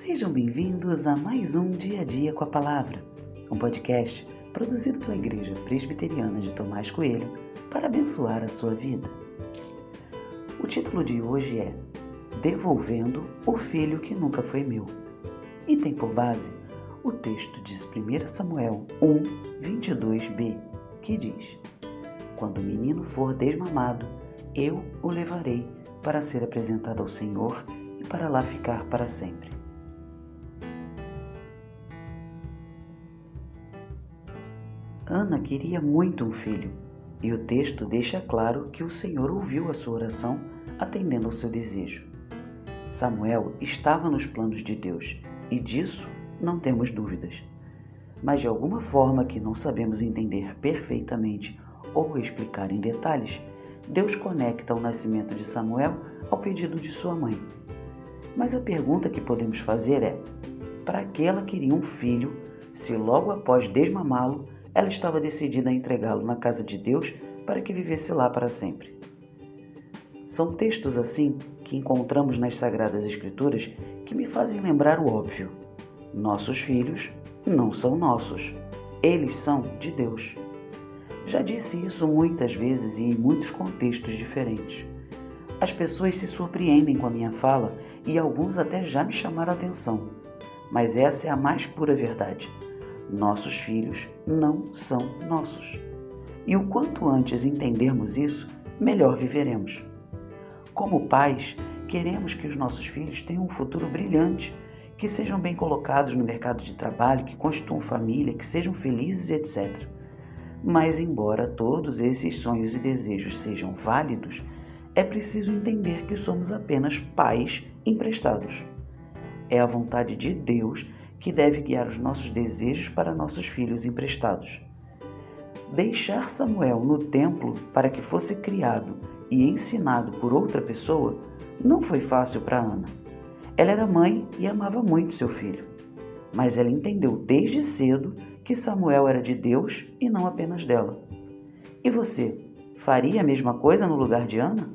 Sejam bem-vindos a mais um Dia a Dia com a Palavra, um podcast produzido pela Igreja Presbiteriana de Tomás Coelho para abençoar a sua vida. O título de hoje é Devolvendo o Filho que Nunca Foi Meu e tem por base o texto de 1 Samuel 1, 22b, que diz: Quando o menino for desmamado, eu o levarei para ser apresentado ao Senhor e para lá ficar para sempre. Ana queria muito um filho, e o texto deixa claro que o Senhor ouviu a sua oração, atendendo ao seu desejo. Samuel estava nos planos de Deus, e disso não temos dúvidas. Mas de alguma forma que não sabemos entender perfeitamente ou explicar em detalhes, Deus conecta o nascimento de Samuel ao pedido de sua mãe. Mas a pergunta que podemos fazer é: para que ela queria um filho se logo após desmamá-lo ela estava decidida a entregá-lo na casa de Deus para que vivesse lá para sempre. São textos assim que encontramos nas Sagradas Escrituras que me fazem lembrar o óbvio: nossos filhos não são nossos, eles são de Deus. Já disse isso muitas vezes e em muitos contextos diferentes. As pessoas se surpreendem com a minha fala e alguns até já me chamaram a atenção, mas essa é a mais pura verdade. Nossos filhos não são nossos. E o quanto antes entendermos isso, melhor viveremos. Como pais, queremos que os nossos filhos tenham um futuro brilhante, que sejam bem colocados no mercado de trabalho, que constituam família, que sejam felizes, etc. Mas, embora todos esses sonhos e desejos sejam válidos, é preciso entender que somos apenas pais emprestados. É a vontade de Deus que deve guiar os nossos desejos para nossos filhos emprestados. Deixar Samuel no templo para que fosse criado e ensinado por outra pessoa não foi fácil para Ana. Ela era mãe e amava muito seu filho, mas ela entendeu desde cedo que Samuel era de Deus e não apenas dela. E você, faria a mesma coisa no lugar de Ana?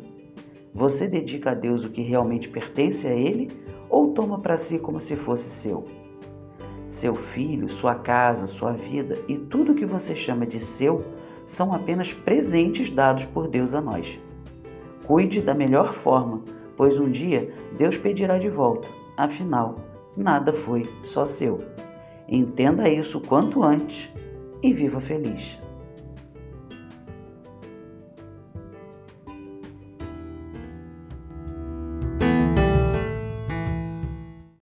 Você dedica a Deus o que realmente pertence a Ele ou toma para si como se fosse seu? Seu filho, sua casa, sua vida e tudo que você chama de seu são apenas presentes dados por Deus a nós. Cuide da melhor forma, pois um dia Deus pedirá de volta. Afinal, nada foi só seu. Entenda isso quanto antes e viva feliz.